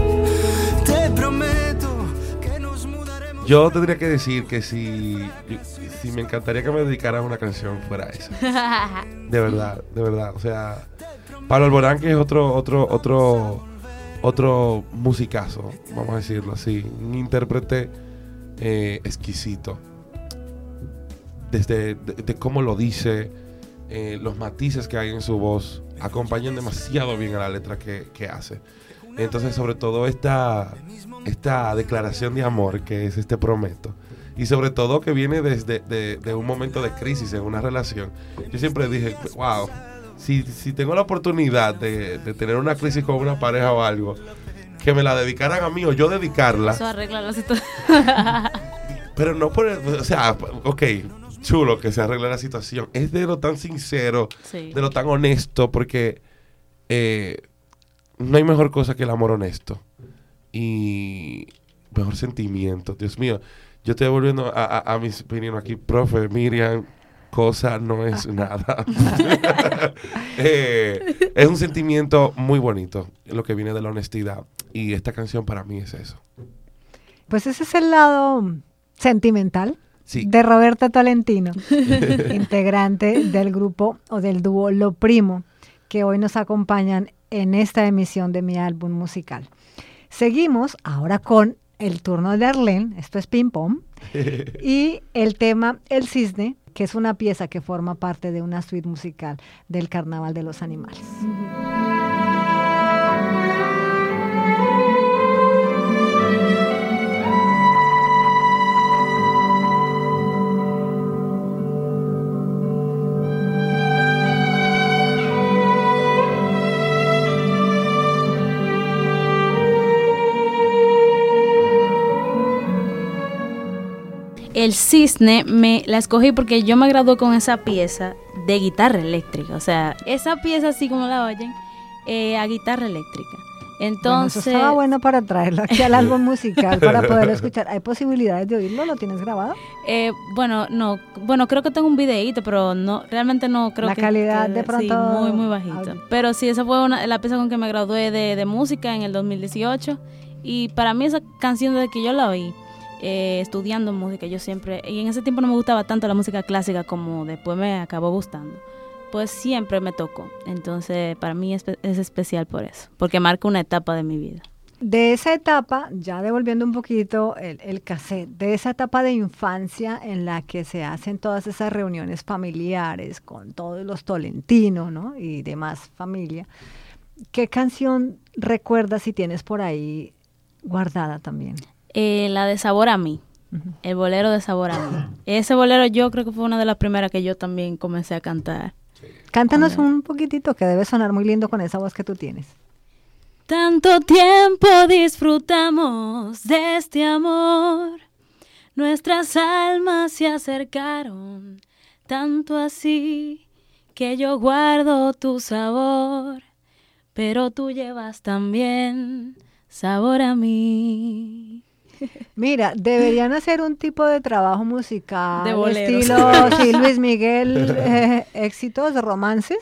Yo tendría que decir que si, si me encantaría que me dedicaran una canción fuera esa. De verdad, de verdad. O sea, Pablo Alborán, que es otro, otro, otro, otro musicazo, vamos a decirlo así. Un intérprete eh, exquisito. Desde de, de cómo lo dice, eh, los matices que hay en su voz, acompañan demasiado bien a la letra que, que hace. Entonces, sobre todo esta, esta declaración de amor que es este prometo. Y sobre todo que viene desde de, de un momento de crisis en una relación. Yo siempre dije, wow, si, si tengo la oportunidad de, de tener una crisis con una pareja o algo, que me la dedicaran a mí o yo dedicarla. Eso arregla la situación. Pero no por, el- o sea, ok, chulo que se arregle la situación. Es de lo tan sincero, Sí. de lo tan honesto, porque eh, no hay mejor cosa que el amor honesto. Y mejor sentimiento. Dios mío, yo estoy volviendo a, a, a mis opiniones aquí, profe, Miriam. Cosa no es nada. Eh, es un sentimiento muy bonito, lo que viene de la honestidad. Y esta canción para mí es eso. Pues ese es el lado sentimental Sí. de Roberta Tolentino, integrante del grupo o del dúo Lo Primo, que hoy nos acompañan en esta emisión de mi álbum musical. Seguimos ahora con el turno de Arlene, esto es ping pong, y el tema El Cisne, que es una pieza que forma parte de una suite musical del Carnaval de los Animales. El cisne me la escogí porque yo me gradué con esa pieza de guitarra eléctrica. O sea, esa pieza así como la oyen, eh, a guitarra eléctrica. Bueno, Entonces, eso estaba bueno para traerlo aquí al álbum musical para poderlo escuchar. ¿Hay posibilidades de oírlo? ¿Lo tienes grabado? eh, bueno, no, bueno, creo que tengo un videíto, pero no, realmente no creo La que calidad que- de sí, pronto- muy, muy bajito. Pero sí, esa fue una, la pieza con que me gradué de, de música en el 2018 y para mí esa canción desde que yo la oí, eh, estudiando música, yo siempre, y en ese tiempo no me gustaba tanto la música clásica como después me acabó gustando, pues siempre me tocó. Entonces, para mí es, es especial por eso, porque marca una etapa de mi vida. De esa etapa, ya devolviendo un poquito el, el cassette, de esa etapa de infancia en la que se hacen todas esas reuniones familiares con todos los tolentinos ¿no? y demás familia, ¿qué canción recuerdas si tienes por ahí guardada también? Eh, la de Sabor a mí. El bolero de Sabor a mí. Ese bolero yo creo que fue una de las primeras que yo también comencé a cantar. Cántanos un poquitito que debe sonar muy lindo con esa voz que tú tienes. Tanto tiempo disfrutamos de este amor, nuestras almas se acercaron, tanto así que yo guardo tu sabor, pero tú llevas también sabor a mí. Mira, deberían hacer un tipo de trabajo musical, De estilo sí, Luis Miguel, eh, éxitos, romances,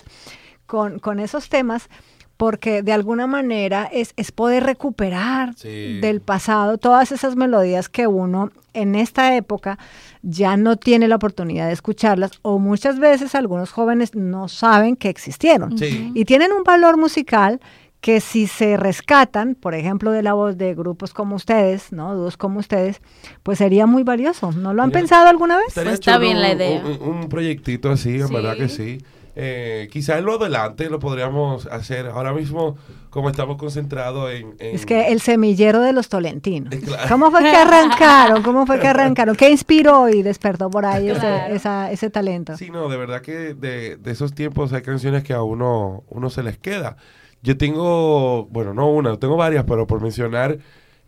con, con esos temas, porque de alguna manera es, es poder recuperar Sí. del pasado todas esas melodías que uno en esta época ya no tiene la oportunidad de escucharlas o muchas veces algunos jóvenes no saben que existieron Sí. y tienen un valor musical que si se rescatan, por ejemplo, de la voz de grupos como ustedes, ¿no? Dúos como ustedes, pues sería muy valioso. ¿No lo han Mira, pensado alguna vez? Pues está bien la idea. Un, un proyectito así, en Sí. verdad que sí. Eh, quizá en lo adelante lo podríamos hacer. Ahora mismo, como estamos concentrados en... en- Es que el semillero de los tolentinos. Eh, claro. ¿Cómo fue que arrancaron? ¿Cómo fue que arrancaron? ¿Qué inspiró y despertó por ahí ese, Claro. esa- ese talento? Sí, no, de verdad que de, de esos tiempos hay canciones que a uno, uno se les queda. Yo tengo, bueno, no una, tengo varias, pero por mencionar,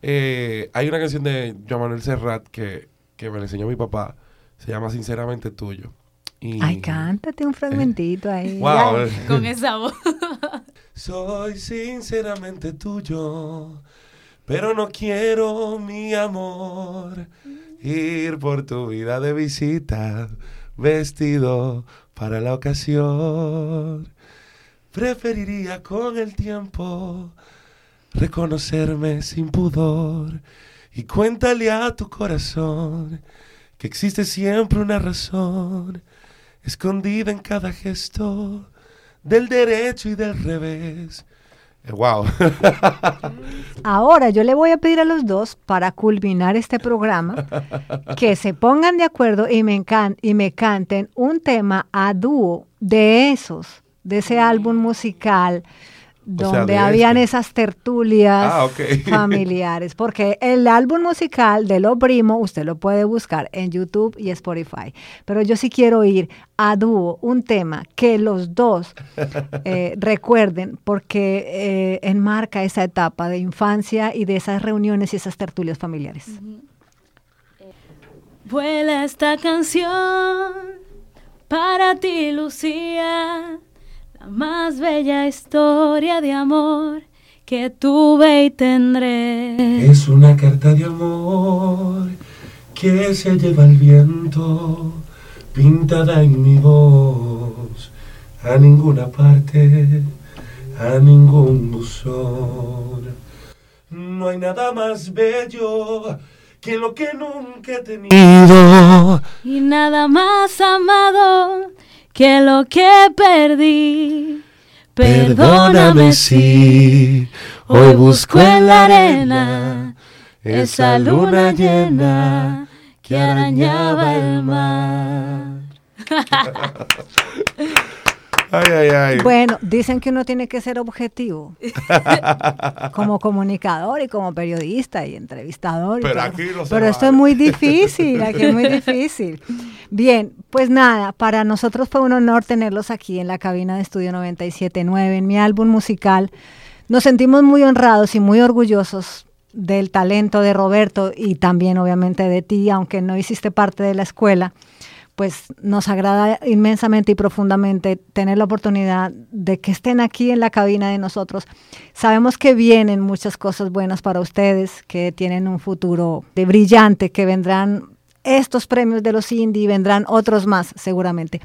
eh, hay una canción de Joan Manuel Serrat que, que me la enseñó mi papá. Se llama Sinceramente Tuyo. Y- Ay, cántate un fragmentito ahí. Wow. Ya. Con esa voz. Soy sinceramente tuyo, pero no quiero, mi amor, ir por tu vida de visita, vestido para la ocasión. Preferiría con el tiempo reconocerme sin pudor y cuéntale a tu corazón que existe siempre una razón escondida en cada gesto del derecho y del revés. Eh, wow. Ahora yo le voy a pedir a los dos para culminar este programa que se pongan de acuerdo y me, y me canten un tema a dúo de esos, de ese álbum musical donde de habían este. esas tertulias Ah, familiares, porque el álbum musical de Lo Primo usted lo puede buscar en YouTube y Spotify, pero yo sí quiero ir a dúo un tema que los dos eh, recuerden porque eh, enmarca esa etapa de infancia y de esas reuniones y esas tertulias familiares. Vuela esta canción para ti, Lucía, la más bella historia de amor que tuve y tendré. Es una carta de amor que se lleva el viento, pintada en mi voz, a ninguna parte, a ningún buzón. No hay nada más bello que lo que nunca he tenido. Y nada más amado que lo que perdí. Perdóname si hoy busco en la arena esa luna llena que arañaba el mar. Ay, ay, ay. Bueno, dicen que uno tiene que ser objetivo como comunicador y como periodista y entrevistador. y Pero todo. aquí Pero esto vale. es muy difícil, aquí es muy difícil. Bien, pues nada, para nosotros fue un honor tenerlos aquí en la cabina de Estudio 97.9, en mi álbum musical. Nos sentimos muy honrados y muy orgullosos del talento de Roberto y también obviamente de ti, aunque no hiciste parte de la escuela, pues nos agrada inmensamente y profundamente tener la oportunidad de que estén aquí en la cabina de nosotros. Sabemos que vienen muchas cosas buenas para ustedes, que tienen un futuro de brillante, que vendrán estos premios de los indie vendrán otros más seguramente.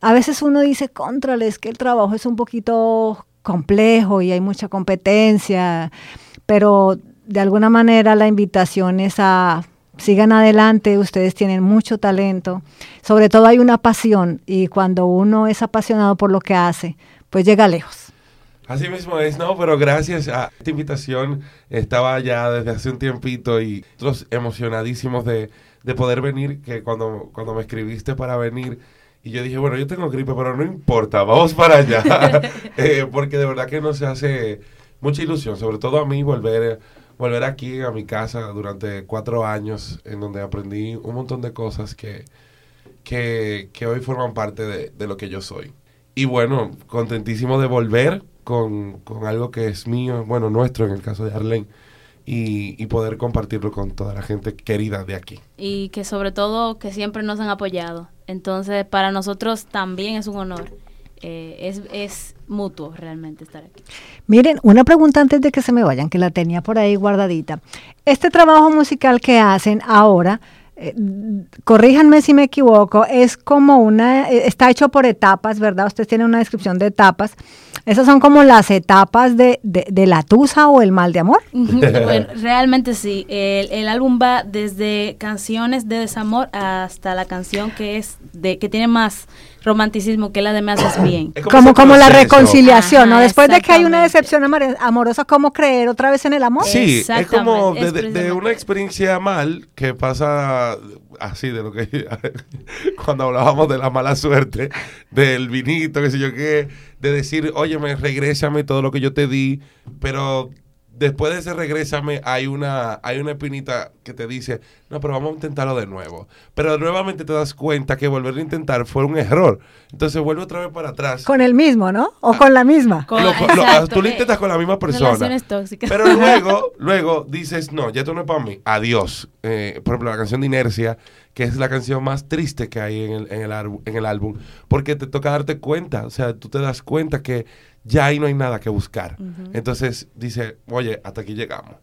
A veces uno dice, contrales, que el trabajo es un poquito complejo y hay mucha competencia, pero de alguna manera la invitación es a sigan adelante, ustedes tienen mucho talento, sobre todo hay una pasión y cuando uno es apasionado por lo que hace, pues llega lejos. Así mismo es, no, pero gracias a esta invitación estaba ya desde hace un tiempito y nosotros emocionadísimos de, de poder venir, que cuando, cuando me escribiste para venir, y yo dije, bueno, yo tengo gripe, pero no importa, vamos para allá. Eh, porque de verdad que nos hace mucha ilusión, sobre todo a mí, volver, volver aquí a mi casa durante cuatro años, en donde aprendí un montón de cosas que, que, que hoy forman parte de, de, lo que yo soy. Y bueno, contentísimo de volver con, con, algo que es mío, bueno, nuestro en el caso de Arlene. Y, y, poder compartirlo con toda la gente querida de aquí. Y que sobre todo que siempre nos han apoyado. Entonces, para nosotros también es un honor. Eh, es, es mutuo realmente estar aquí. Miren, una pregunta antes de que se me vayan, que la tenía por ahí guardadita. Este trabajo musical que hacen ahora, eh, corríjanme si me equivoco, es como una, eh, está hecho por etapas, ¿verdad? Ustedes tienen una descripción de etapas. Esas son como las etapas de, de, de la tusa o el mal de amor. bueno, realmente sí. El, el, álbum va desde canciones de desamor hasta la canción que es de que tiene más romanticismo que la de Me haces bien. Es como, como, como la reconciliación, Ajá, ¿no? Después de que hay una decepción amorosa, ¿cómo creer otra vez en el amor? Sí, es como de, de, de, una experiencia mal que pasa así de lo que cuando hablábamos de la mala suerte, del vinito, qué sé yo qué, de decir, oye, me regrésame todo lo que yo te di, pero después de ese regrésame hay una, hay una espinita que te dice, no, pero vamos a intentarlo de nuevo. Pero nuevamente te das cuenta que volver a intentar fue un error. Entonces vuelve otra vez para atrás. Con el mismo, ¿no? O ah, con la misma. Con, lo, lo, tú lo intentas con la misma persona. Tóxicas. Pero luego, luego dices, no, ya esto no es para mí. Adiós. Eh, por ejemplo, la canción de Inercia, que es la canción más triste que hay en el, en el, en el álbum, porque te toca darte cuenta, o sea, tú te das cuenta que ya ahí no hay nada que buscar. Uh -huh. Entonces dice, oye, hasta aquí llegamos.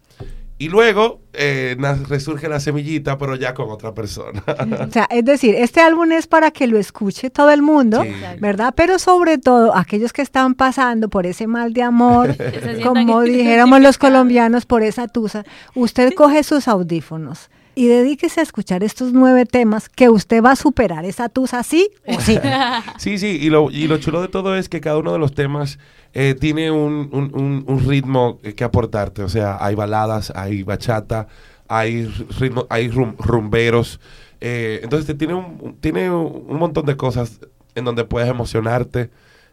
Y luego eh, resurge la semillita, pero ya con otra persona. o sea, es decir, este álbum es para que lo escuche todo el mundo, sí. ¿verdad? Pero sobre todo aquellos que están pasando por ese mal de amor, como dijéramos los colombianos, por esa tusa, usted coge sus audífonos y dedíquese a escuchar estos nueve temas que usted va a superar. Esa tusa, ¿sí o sí? sí, sí, y lo, y lo chulo de todo es que cada uno de los temas eh, tiene un, un, un, ritmo que aportarte, o sea, hay baladas, hay bachata, hay, ritmo, hay rum, rumberos, eh, entonces tiene, tiene un montón de cosas en donde puedes emocionarte,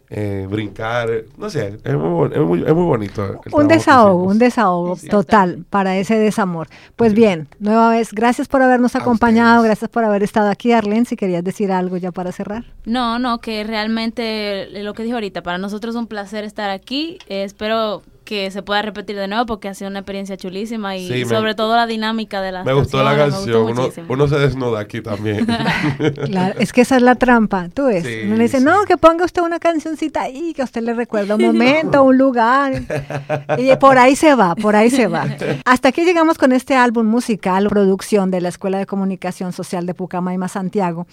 eh, brincar, no sé, es muy, es muy, es muy bonito. Un desahogo, un desahogo sí, total para ese desamor. Pues sí. bien, nueva vez, gracias por habernos acompañado, gracias por haber estado aquí, Arlene, si querías decir algo ya para cerrar. No, no, que realmente lo que dijo ahorita, para nosotros es un placer estar aquí, eh, espero que se pueda repetir de nuevo porque ha sido una experiencia chulísima y sí, sobre me, todo la dinámica de la Me gustó la canción, uno, uno, se desnuda aquí también. claro, es que esa es la trampa, tú ves. Sí, uno le dice, sí. no, que ponga usted una cancioncita ahí, que a usted le recuerda un momento, un lugar. Y por ahí se va, por ahí se va. Hasta aquí llegamos con este álbum musical, producción de la Escuela de Comunicación Social de Pucamaima, Santiago.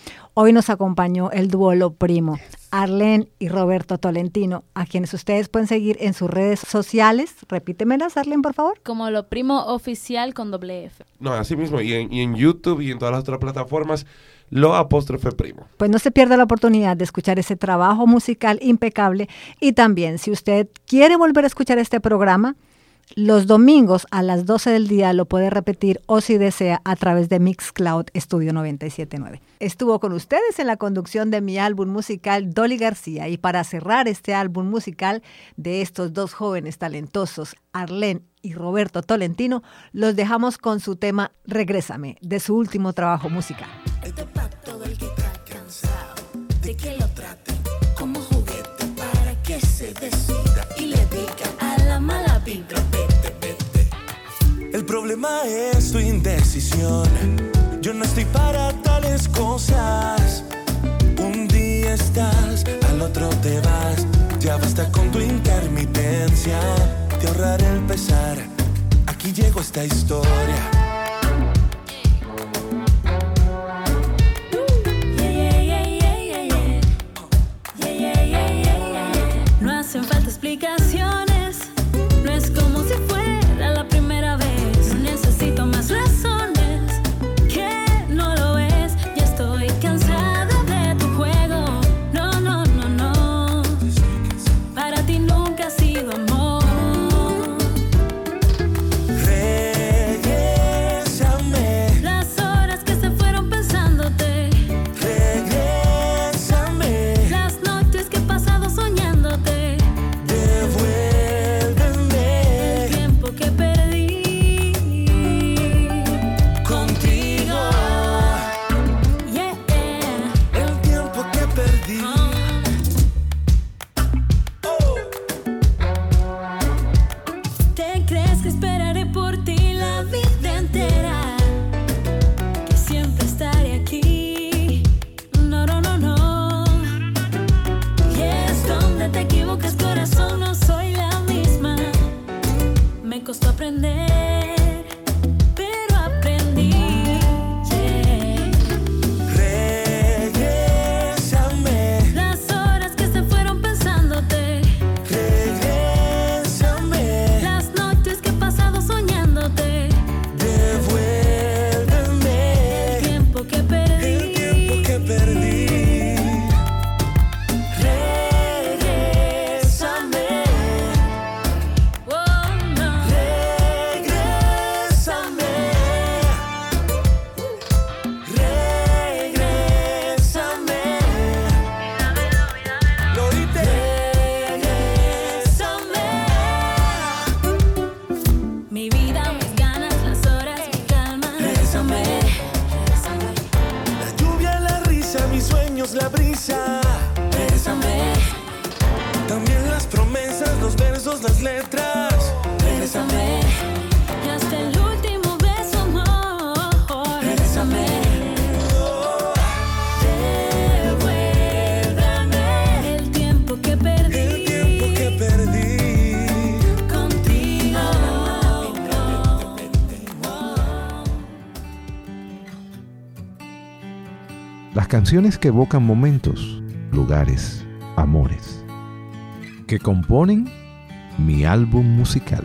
Hoy nos acompañó el dúo Lo Primo. Arlene y Roberto Tolentino, a quienes ustedes pueden seguir en sus redes sociales. Repítemelas, Arlene, por favor. Como lo primo oficial con doble F. No, así mismo, y en, y en YouTube y en todas las otras plataformas, lo apóstrofe primo. Pues no se pierda la oportunidad de escuchar ese trabajo musical impecable y también si usted quiere volver a escuchar este programa, los domingos a las 12 del día lo puede repetir o si desea a través de Mixcloud Studio 979. Estuvo con ustedes en la conducción de mi álbum musical Dolly García y para cerrar este álbum musical de estos dos jóvenes talentosos, Arlene y Roberto Tolentino, los dejamos con su tema Regrésame de su último trabajo musical. Este pacto del que está cansado de que lo traten como juguete para que se decida y le diga a la mala vibra es tu indecisión. Yo no estoy para tales cosas. Un día estás, al otro te vas. Ya basta con tu intermitencia. Te ahorraré el pesar. Aquí llegó esta historia Canciones que evocan momentos, lugares, amores. Que componen mi álbum musical.